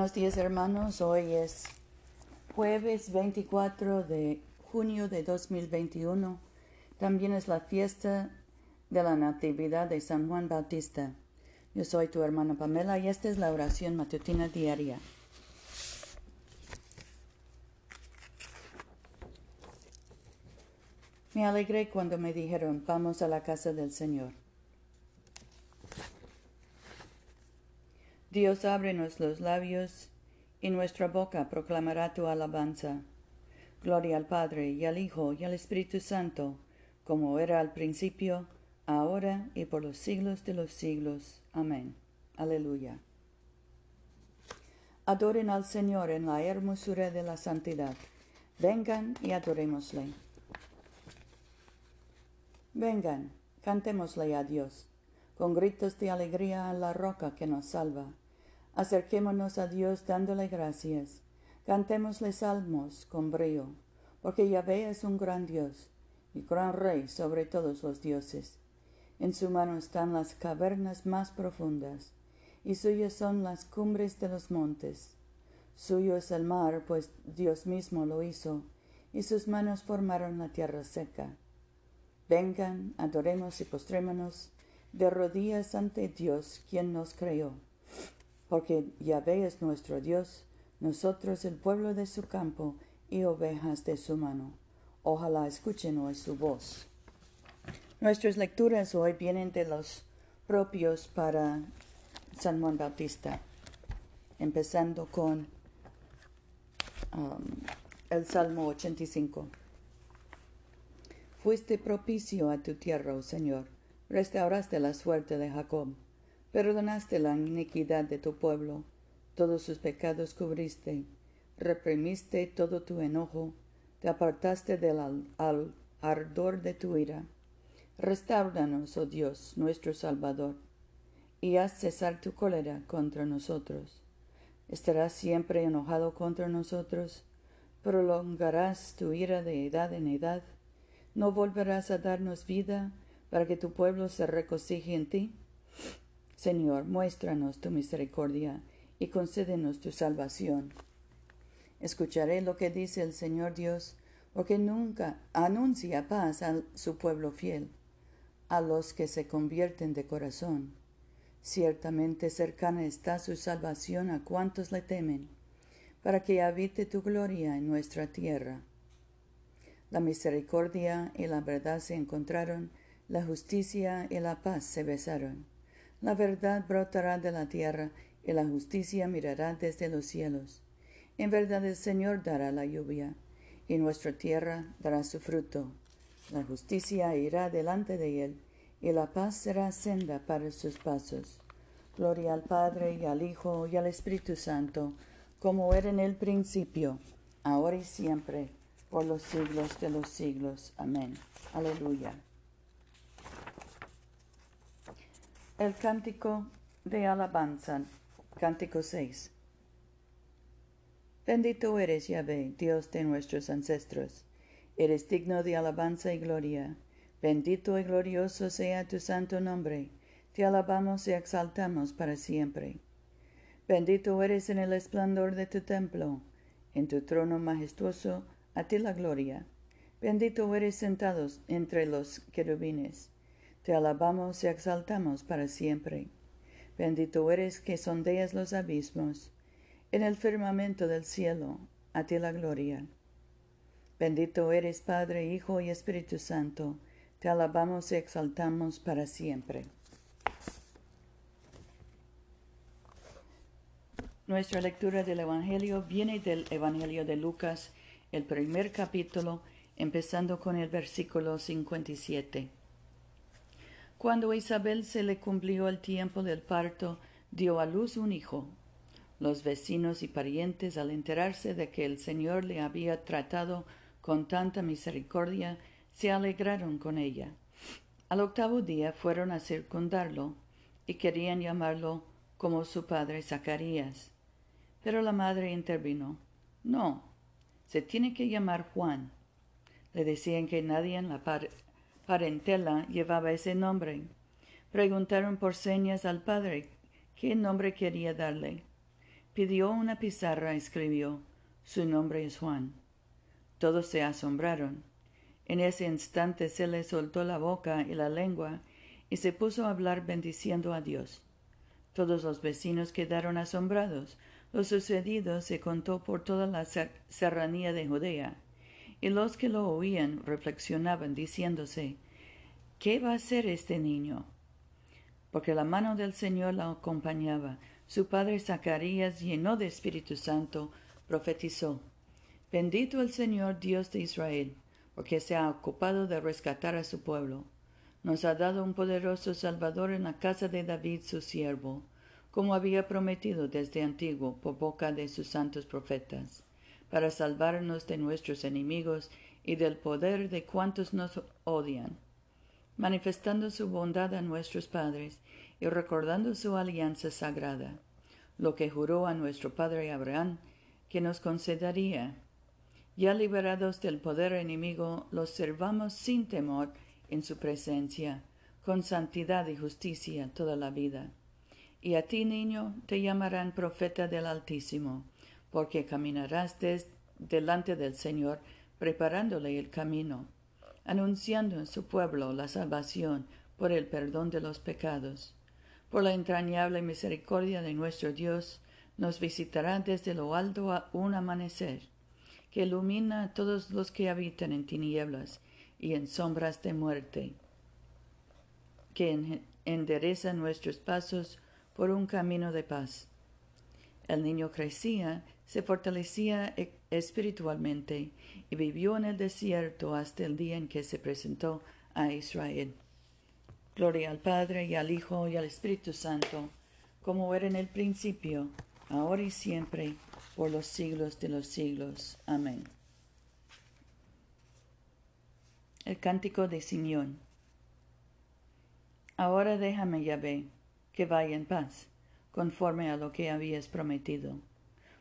Buenos días hermanos, hoy es jueves 24 de junio de 2021. También es la fiesta de la Natividad de San Juan Bautista. Yo soy tu hermana Pamela y esta es la oración matutina diaria. Me alegré cuando me dijeron, vamos a la casa del Señor. Dios ábrenos los labios, y nuestra boca proclamará tu alabanza. Gloria al Padre, y al Hijo, y al Espíritu Santo, como era al principio, ahora y por los siglos de los siglos. Amén. Aleluya. Adoren al Señor en la hermosura de la santidad. Vengan y adorémosle. Vengan, cantémosle a Dios, con gritos de alegría a la roca que nos salva. Acerquémonos a Dios dándole gracias. Cantémosle salmos con brío, porque Yahvé es un gran Dios y gran Rey sobre todos los dioses. En su mano están las cavernas más profundas, y suyas son las cumbres de los montes. Suyo es el mar, pues Dios mismo lo hizo, y sus manos formaron la tierra seca. Vengan, adoremos y postrémonos de rodillas ante Dios, quien nos creó porque Yahvé es nuestro Dios, nosotros el pueblo de su campo y ovejas de su mano. Ojalá escuchen hoy su voz. Nuestras lecturas hoy vienen de los propios para San Juan Bautista, empezando con um, el Salmo 85. Fuiste propicio a tu tierra, oh Señor, restauraste la suerte de Jacob Perdonaste la iniquidad de tu pueblo, todos sus pecados cubriste, reprimiste todo tu enojo, te apartaste del ardor de tu ira. Restauranos, oh Dios, nuestro Salvador, y haz cesar tu cólera contra nosotros. ¿Estarás siempre enojado contra nosotros? ¿Prolongarás tu ira de edad en edad? ¿No volverás a darnos vida para que tu pueblo se regocije en ti? Señor, muéstranos tu misericordia y concédenos tu salvación. Escucharé lo que dice el Señor Dios, porque nunca anuncia paz a su pueblo fiel, a los que se convierten de corazón. Ciertamente cercana está su salvación a cuantos le temen, para que habite tu gloria en nuestra tierra. La misericordia y la verdad se encontraron, la justicia y la paz se besaron. La verdad brotará de la tierra y la justicia mirará desde los cielos. En verdad el Señor dará la lluvia y nuestra tierra dará su fruto. La justicia irá delante de él y la paz será senda para sus pasos. Gloria al Padre y al Hijo y al Espíritu Santo, como era en el principio, ahora y siempre, por los siglos de los siglos. Amén. Aleluya. El cántico de alabanza, cántico 6. Bendito eres, Yahvé, Dios de nuestros ancestros. Eres digno de alabanza y gloria. Bendito y glorioso sea tu santo nombre. Te alabamos y exaltamos para siempre. Bendito eres en el esplendor de tu templo. En tu trono majestuoso, a ti la gloria. Bendito eres sentados entre los querubines. Te alabamos y exaltamos para siempre. Bendito eres que sondeas los abismos. En el firmamento del cielo, a ti la gloria. Bendito eres Padre, Hijo y Espíritu Santo. Te alabamos y exaltamos para siempre. Nuestra lectura del Evangelio viene del Evangelio de Lucas, el primer capítulo, empezando con el versículo 57. Cuando Isabel se le cumplió el tiempo del parto, dio a luz un hijo. Los vecinos y parientes, al enterarse de que el Señor le había tratado con tanta misericordia, se alegraron con ella. Al octavo día fueron a circundarlo y querían llamarlo como su padre Zacarías. Pero la madre intervino. No, se tiene que llamar Juan. Le decían que nadie en la, parentela llevaba ese nombre. Preguntaron por señas al padre qué nombre quería darle. Pidió una pizarra, escribió, su nombre es Juan. Todos se asombraron. En ese instante se le soltó la boca y la lengua, y se puso a hablar bendiciendo a Dios. Todos los vecinos quedaron asombrados. Lo sucedido se contó por toda la serranía de Judea, y los que lo oían reflexionaban diciéndose, ¿qué va a ser este niño? Porque la mano del Señor la acompañaba. Su padre Zacarías, lleno de Espíritu Santo, profetizó, Bendito el Señor Dios de Israel, porque se ha ocupado de rescatar a su pueblo. Nos ha dado un poderoso Salvador en la casa de David su siervo, como había prometido desde antiguo por boca de sus santos profetas, para salvarnos de nuestros enemigos y del poder de cuantos nos odian, manifestando su bondad a nuestros padres y recordando su alianza sagrada, lo que juró a nuestro padre Abraham que nos concedería ya liberados del poder enemigo, los servamos sin temor en su presencia, con santidad y justicia toda la vida. Y a ti, niño, te llamarán profeta del Altísimo, porque caminarás delante del Señor, preparándole el camino, anunciando en su pueblo la salvación por el perdón de los pecados. Por la entrañable misericordia de nuestro Dios, nos visitará desde lo alto a un amanecer que ilumina a todos los que habitan en tinieblas y en sombras de muerte, que endereza nuestros pasos por un camino de paz. El niño crecía, se fortalecía e-, espiritualmente y vivió en el desierto hasta el día en que se presentó a Israel. Gloria al Padre y al Hijo y al Espíritu Santo, como era en el principio, ahora y siempre, por los siglos de los siglos. Amén. El cántico de Simeón. Ahora déjame, Yahvé, que vaya en paz, conforme a lo que habías prometido,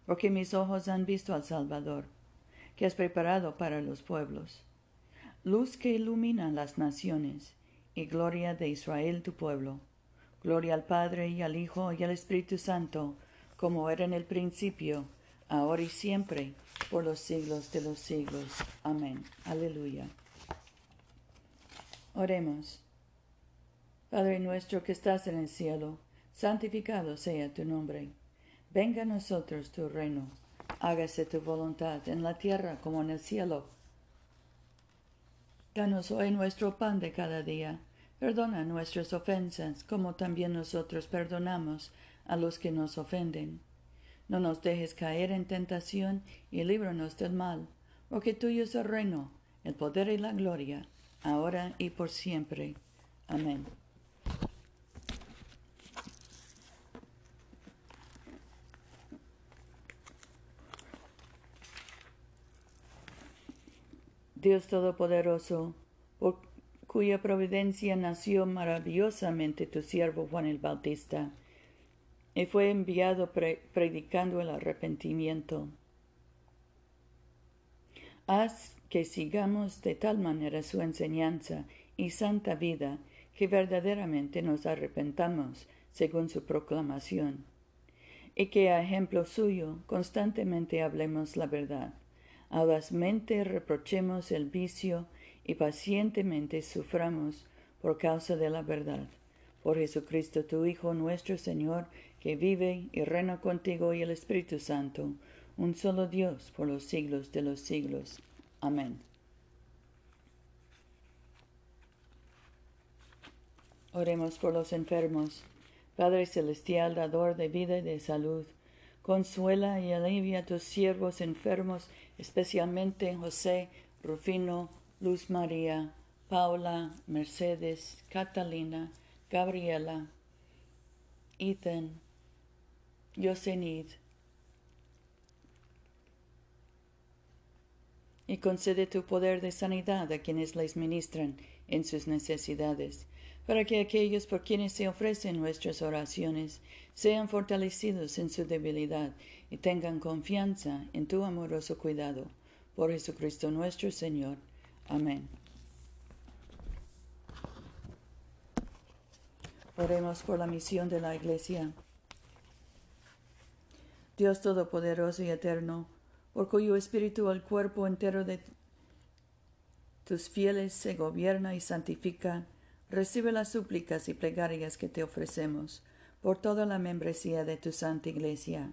porque mis ojos han visto al Salvador, que has preparado para los pueblos, luz que ilumina las naciones, y gloria de Israel tu pueblo. Gloria al Padre y al Hijo y al Espíritu Santo, como era en el principio, ahora y siempre, por los siglos de los siglos. Amén. Aleluya. Oremos. Padre nuestro que estás en el cielo, santificado sea tu nombre. Venga a nosotros tu reino. Hágase tu voluntad en la tierra como en el cielo. Danos hoy nuestro pan de cada día. Perdona nuestras ofensas, como también nosotros perdonamos a los que nos ofenden no nos dejes caer en tentación y líbranos del mal, porque tuyo es el reino, el poder y la gloria, ahora y por siempre. Amén. Dios Todopoderoso, por cuya providencia nació maravillosamente tu siervo Juan el Bautista, y fue enviado predicando el arrepentimiento. Haz que sigamos de tal manera su enseñanza y santa vida que verdaderamente nos arrepentamos según su proclamación, y que a ejemplo suyo constantemente hablemos la verdad, audazmente reprochemos el vicio y pacientemente suframos por causa de la verdad. Por Jesucristo tu Hijo nuestro Señor, que vive y reina contigo y el Espíritu Santo, un solo Dios por los siglos de los siglos. Amén. Oremos por los enfermos. Padre Celestial, dador de vida y de salud, consuela y alivia a tus siervos enfermos, especialmente José, Rufino, Luz María, Paula, Mercedes, Catalina, Gabriela, Ethan, Yosenid, y concede tu poder de sanidad a quienes les ministran en sus necesidades, para que aquellos por quienes se ofrecen nuestras oraciones sean fortalecidos en su debilidad y tengan confianza en tu amoroso cuidado. Por Jesucristo nuestro Señor. Amén. Oremos por la misión de la Iglesia. Dios Todopoderoso y Eterno, por cuyo espíritu el cuerpo entero de tus fieles se gobierna y santifica, recibe las súplicas y plegarias que te ofrecemos por toda la membresía de tu santa iglesia,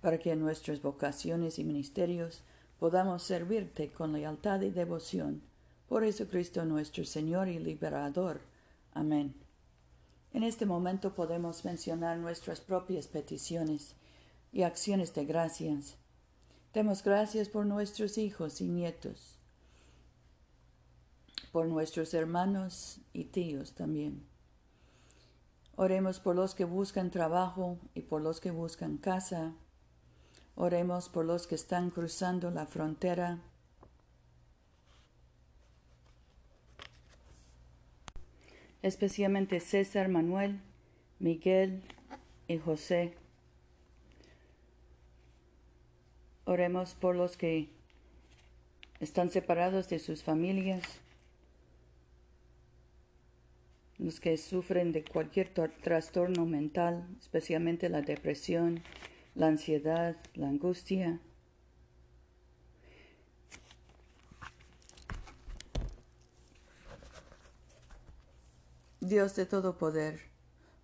para que en nuestras vocaciones y ministerios podamos servirte con lealtad y devoción. Por Jesucristo nuestro Señor y Liberador. Amén. En este momento podemos mencionar nuestras propias peticiones y acciones de gracias. Demos gracias por nuestros hijos y nietos, por nuestros hermanos y tíos también. Oremos por los que buscan trabajo y por los que buscan casa. Oremos por los que están cruzando la frontera. Especialmente César Manuel, Miguel y José. Oremos por los que están separados de sus familias, los que sufren de cualquier trastorno mental, especialmente la depresión, la ansiedad, la angustia. Dios de todo poder,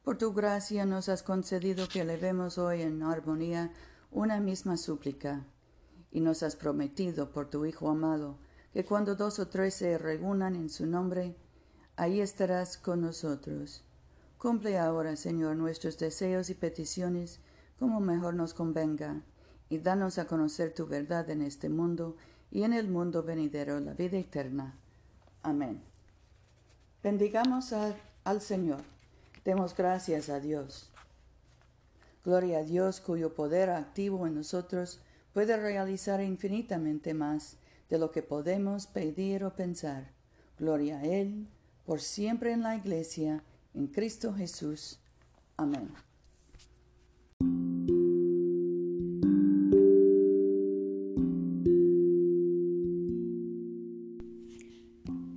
por tu gracia nos has concedido que elevemos hoy en armonía una misma súplica y nos has prometido por tu Hijo amado, que cuando dos o tres se reúnan en su nombre, ahí estarás con nosotros. Cumple ahora, Señor, nuestros deseos y peticiones como mejor nos convenga, y danos a conocer tu verdad en este mundo y en el mundo venidero, la vida eterna. Amén. Bendigamos al Señor. Demos gracias a Dios. Gloria a Dios cuyo poder activo en nosotros puede realizar infinitamente más de lo que podemos pedir o pensar. Gloria a Él, por siempre en la Iglesia, en Cristo Jesús. Amén.